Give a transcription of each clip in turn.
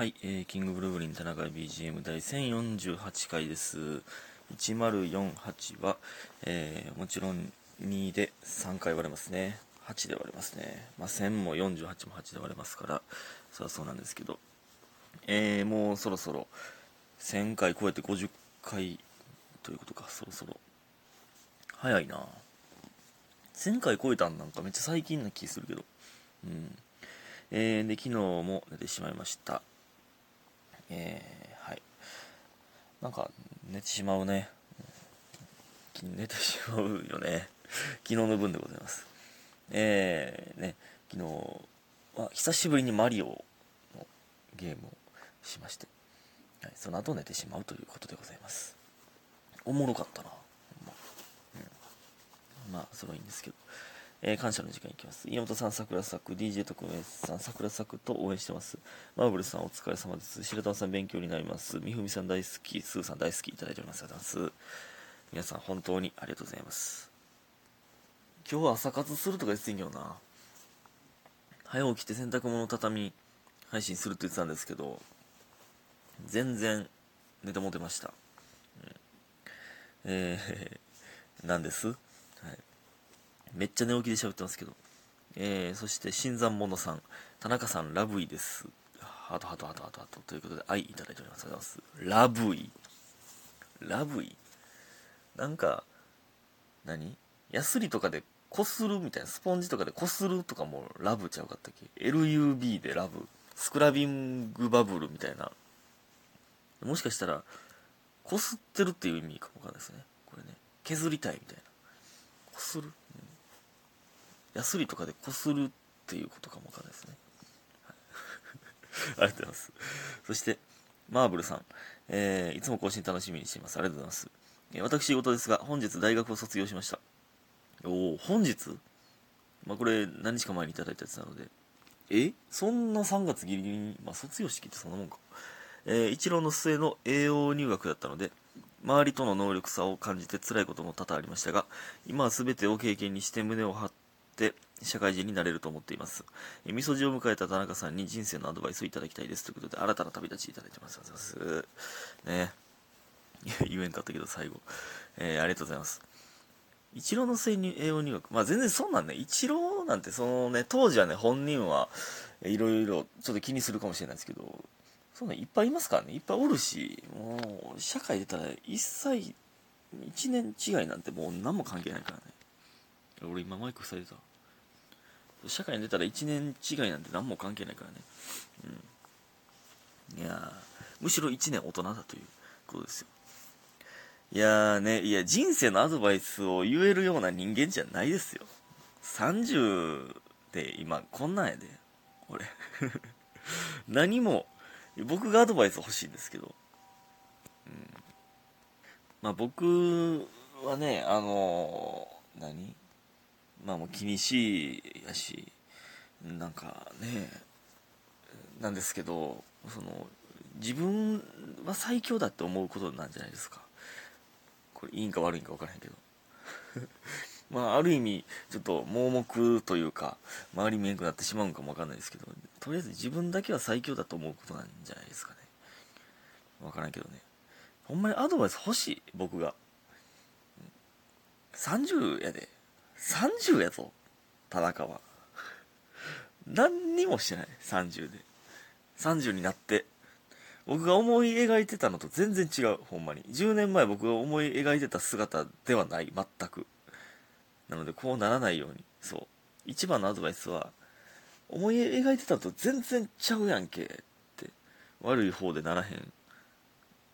はい、えー、キングブルーグリン田中 BGM 第1048回です。1048は、えー、もちろん2で3回割れますね。8で割れますね。まあ、1000も48も8で割れますから、そりゃそうなんですけど、えー、もうそろそろ1000回超えて50回ということか、そろそろ。早いな1000回超えたんなんかめっちゃ最近な気するけど。うん。えー、で、昨日も寝てしまいました。えー、はい。なんか、寝てしまうね。寝てしまうよね。昨日の分でございます。えー、ね、昨日は久しぶりにマリオのゲームをしまして、はい、その後寝てしまうということでございます。おもろかったな。ほんまうん、まあ、それはいいんですけど。えー感謝の時間いきます。岩本さん、桜作、DJ 特命さん、桜作と応援してます。マーブルさん、お疲れ様です。白玉さん、勉強になります。みふみさん、大好き。スーさん、大好き。いただいております。ありがとうございます。皆さん、本当にありがとうございます。今日は朝活するとか言ってんけどな。早起きて洗濯物畳み配信するって言ってたんですけど、全然寝てもてました。うん、えー、なんです？はい。めっちゃ寝起きで喋ってますけど。えー、そして、新参者さん、田中さん、ラブイです。ハトハトハトハトハトということで、愛いただいております。ありがとうございます。ラブイ。ラブイ？なんか、何？ヤスリとかでこするみたいな、スポンジとかでこするとかもラブちゃうかったっけ ?LUB でラブ。スクラビングバブルみたいな。もしかしたら、こすってるっていう意味かもわかんないですね。これね。削りたいみたいな。こする、ヤスリとかでこするっていうことかもわかんないですね。ありがとうございます。そして、マーブルさん、えー、いつも更新楽しみにしています。ありがとうございます。えー、私事ですが、本日大学を卒業しました。おお本日？まあ、これ何日か前にいただいたやつなので。え？そんな3月ギリギリに、まあ、卒業式ってそんなもんか。えー、一浪の末の栄養入学だったので、周りとの能力差を感じて辛いことも多々ありましたが、今は全てを経験にして胸を張ってて社会人になれると思っています。えー、みそじを迎えた田中さんに人生のアドバイスをいただきたいです。ということで、新たな旅立ちいただいてます。ありがとうございます。ね 言えんかったけど、最後。えー、ありがとうございます。一郎の末に栄養入学。まあ全然そんなんね、一郎なんてそのね、当時はね、本人はいろいろちょっと気にするかもしれないですけど、そんなんいっぱいいますからね、いっぱいおるし、もう、社会出たら一切、一年違いなんてもう何も関係ないからね。俺今マイク塞いでた。社会に出たら一年違いなんて何も関係ないからね。うん。いやむしろ一年大人だということですよ。いやーね、いや、人生のアドバイスを言えるような人間じゃないですよ。30で今こんなんやで、俺。何も、僕がアドバイス欲しいんですけど。うん。まあ僕はね、あのー、何？まあもう気にしいやし、なんかね、なんですけど、その、自分は最強だって思うことなんじゃないですか。これいいんか悪いんか分からへんけど。まあある意味ちょっと盲目というか周り見えんくなってしまうんかも分かんないですけどとりあえず自分だけは最強だと思うことなんじゃないですかね。分からんけどね。ほんまにアドバイス欲しい僕が。30やで。30やぞ田中は何にもしてない30で30になって僕が思い描いてたのと全然違う、ほんまに。10年前僕が思い描いてた姿ではない、全く。なので、こうならないように。そう。一番のアドバイスは、思い描いてたのと全然ちゃうやんけ、って、悪い方でならへん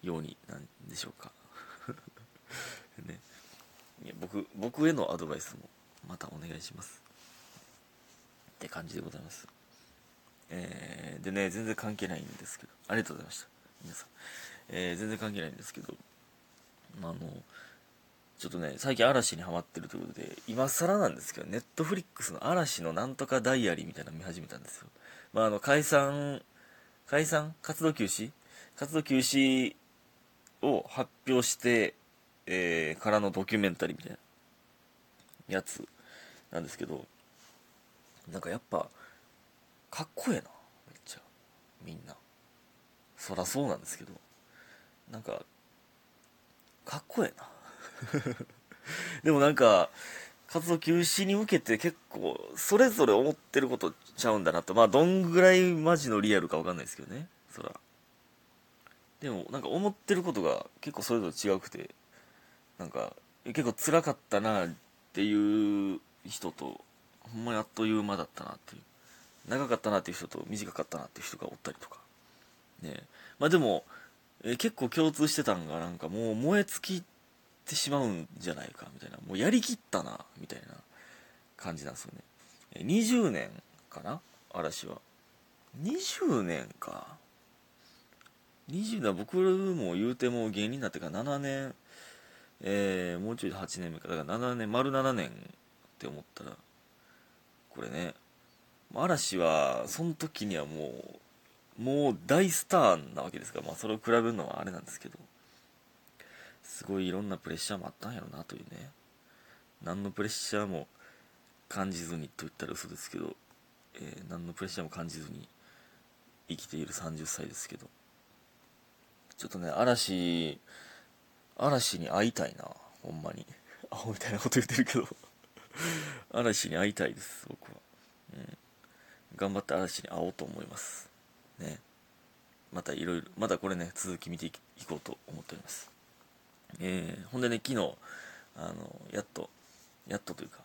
ようになんでしょうか。ね。僕、僕へのアドバイスも、またお願いします。って感じでございます。えー、でね、全然関係ないんですけど、ありがとうございました。皆さん。えー、全然関係ないんですけど、まあ、あの、ちょっとね、最近嵐にハマってるということで、今更なんですけど、ネットフリックスの嵐のなんとかダイアリーみたいなの見始めたんですよ。まあ、あの、解散、解散？活動休止？活動休止を発表して、えー、からのドキュメンタリーみたいなやつなんですけど、なんかやっぱ、かっこええなめっちゃ。みんな。そらそうなんですけどなんかかっこええな。でもなんか活動休止に向けて結構それぞれ思ってることちゃうんだなと。まあどんぐらいマジのリアルか分かんないですけどねそら。でもなんか思ってることが結構それぞれ違くてなんか結構辛かったなっていう人とほんまにあっという間だったなっていう。長かったなっていう人と短かったなっていう人がおったりとか。ね。まあでもえ結構共通してたんがなんかもう燃え尽きてしまうんじゃないかみたいな。もうやりきったなみたいな感じなんですよね。20年かな？嵐は。20年か。20年僕も言うても芸人になってから7年。えー、もうちょい8年目か。だから7年丸7年って思ったらこれね嵐はその時にはもうもう大スターなわけですから、まあ、それを比べるのはあれなんですけどすごいいろんなプレッシャーもあったんやろなというね。何のプレッシャーも感じずにと言ったら嘘ですけど、えー、何のプレッシャーも感じずに生きている30歳ですけどちょっとね嵐嵐に会いたいなほんまに。アホみたいなこと言ってるけど。嵐に会いたいです僕は、うん、頑張って嵐に会おうと思います。ね。またいろいろまたこれね続き見ていこうと思っております。えー、ほんでね昨日あのやっとやっとというか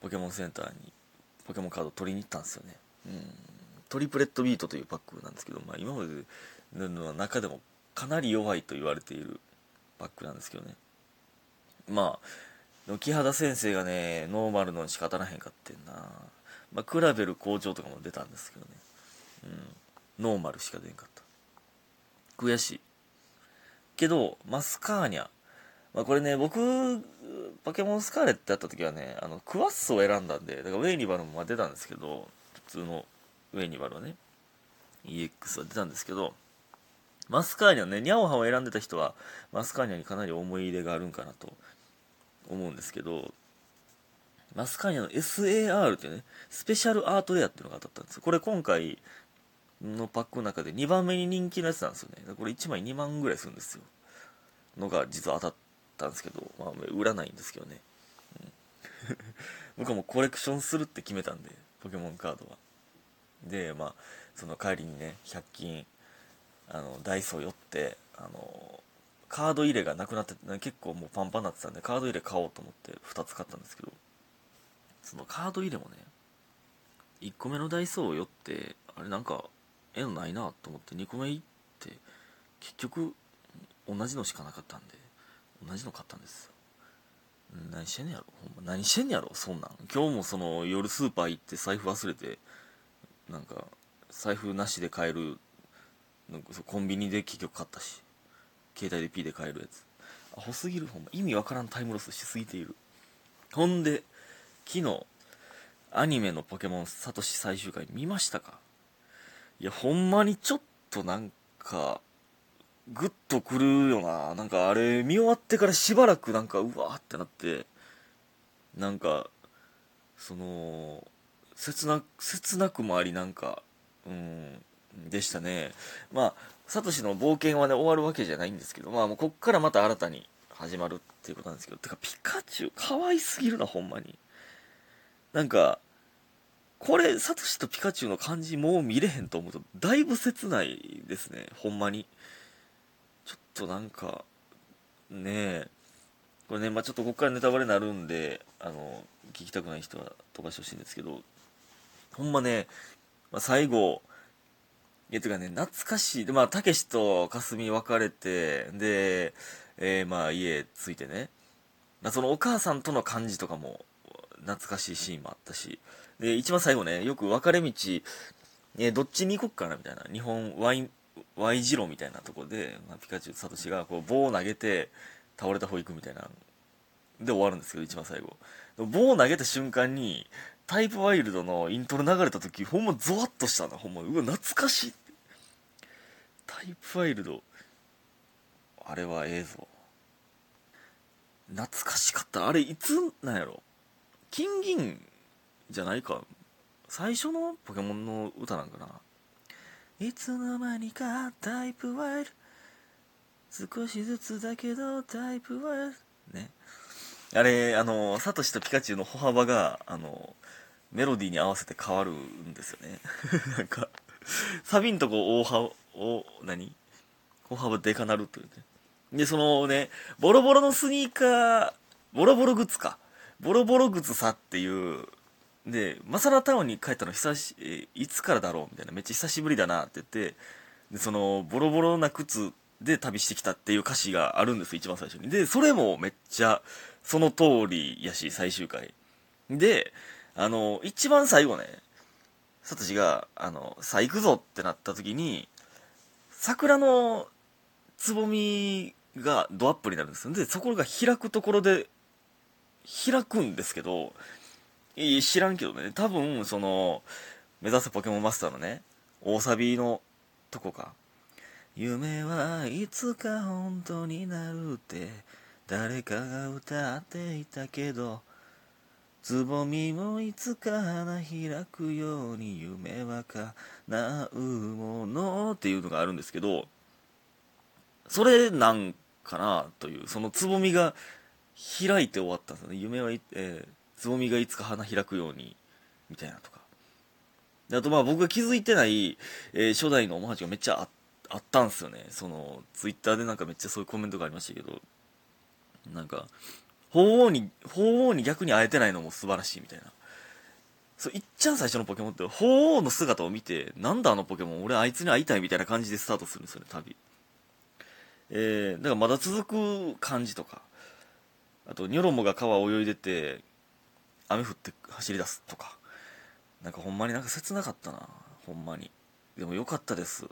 ポケモンセンターにポケモンカード取りに行ったんですよね。うん。トリプレットビートというパックなんですけど、まあ、今までの中でもかなり弱いと言われているパックなんですけどね。まあキハダ先生がねノーマルのにしか当たらへんかってんな。まあクラベル校長とかも出たんですけどね。うん。ノーマルしか出んかった。悔しい。けどマスカーニャ。まあこれね僕ポケモンスカーレットやった時はねあのクワッスを選んだんでだからウェイニバルも出たんですけど普通のウェイニバルはね EX は出たんですけどマスカーニャね、ニャオハを選んでた人は、マスカーニャにかなり思い入れがあるんかなと思うんですけど、マスカーニャの SAR っていうね、スペシャルアートエアっていうのが当たったんですこれ今回のパックの中で2番目に人気のやつなんですよね。これ1枚2万ぐらいするんですよ。のが実は当たったんですけど、まあ、売らないんですけどね。うん、僕はもうコレクションするって決めたんで、ポケモンカードは。で、まあ、その帰りにね、100均あのダイソー寄ってあのカード入れがなくなって結構もうパンパンになってたんでカード入れ買おうと思って2つ買ったんですけどそのカード入れもね1個目のダイソーを寄ってあれなんかえのないなと思って2個目行って結局同じのしかなかったんで同じの買ったんです。何してんねやろほんま。何してんねやろそんなん。今日もその夜スーパー行って財布忘れてなんか財布なしで買えるなんかコンビニで結局買ったし。携帯で P で買えるやつ。アホすぎるほんま。意味わからんタイムロスしすぎている。ほんで昨日アニメのポケモンサトシ最終回見ましたか？いやほんまにちょっとなんかグッとくるよな。なんかあれ見終わってからしばらくなんかうわーってなってなんかその切な切なくもありなんかうんでしたね。まあ、サトシの冒険はね、終わるわけじゃないんですけど、まあ、もうこっからまた新たに始まるっていうことなんですけど、てか、ピカチュウ、可愛すぎるな、ほんまに。なんか、これ、サトシとピカチュウの感じもう見れへんと思うと、だいぶ切ないですね、ほんまに。ちょっとなんか、ねえ、これね、まあちょっとこっからネタバレになるんで、あの、聞きたくない人は飛ばしてほしいんですけど、ほんまね、まあ、最後、いや、てかね、懐かしい。で、まあ、たけしとかすみ別れて、で、えー、まあ、家着いてね。まあ、そのお母さんとの感じとかも、懐かしいシーンもあったし。で、一番最後ね、よく分かれ道、えー、どっちに行こっかな、みたいな。日本、ワイン、Y 字路みたいなとこで、まあ、ピカチュウと、サトシが、こう、棒を投げて、倒れた方行くみたいな。で終わるんですけど、一番最後。棒を投げた瞬間に、タイプワイルドのイントロ流れた時、ほんまゾワッとしたな、ほんま。うわ、懐かしい。タイプワイルド。あれはええぞ。懐かしかった。あれ、いつなんやろ金銀じゃないか。最初のポケモンの歌なんかな。いつの間にかタイプワイルド少しずつだけどタイプワイルねあれあのサトシとピカチュウの歩幅があのメロディーに合わせて変わるんですよね。なんかサビんとこ大幅お何？歩幅でかなるというね。でそのねボロボロのスニーカーボロボロ靴か。ボロボロ靴さっていうで、マサラタウンに帰ったの久し、えいつからだろうみたいな、めっちゃ久しぶりだなって言って、で、その、ボロボロな靴で旅してきたっていう歌詞があるんです一番最初に。で、それもめっちゃ、その通りやし、最終回。で、あの、一番最後ね、サトシが、あの、さあ行くぞってなった時に、桜のつぼみがドアップになるんですよ。で、そこが開くところで、開くんですけど、いい知らんけどね多分その目指せポケモンマスターのね大サビのとこか夢はいつか本当になるって誰かが歌っていたけどつぼみもいつか花開くように夢は叶うものっていうのがあるんですけどそれなんかなというそのつぼみが開いて終わったんですよね。夢は、えーつぼみがいつか花開くようにみたいなとか。あとまあ僕が気づいてない、えー、初代のオマージュがめっちゃあっあったんすよね。そのツイッターでなんかめっちゃそういうコメントがありましたけどなんか鳳凰に鳳凰に逆に会えてないのも素晴らしいみたいな。そういっちゃん最初のポケモンって鳳凰の姿を見てなんだあのポケモン俺あいつに会いたいみたいな感じでスタートするんですよね旅。えー、だからまだ続く感じとかあとニョロモが川泳いでて雨降って走り出すとかなんかほんまになんか切なかったなほんまに。でも良かったです。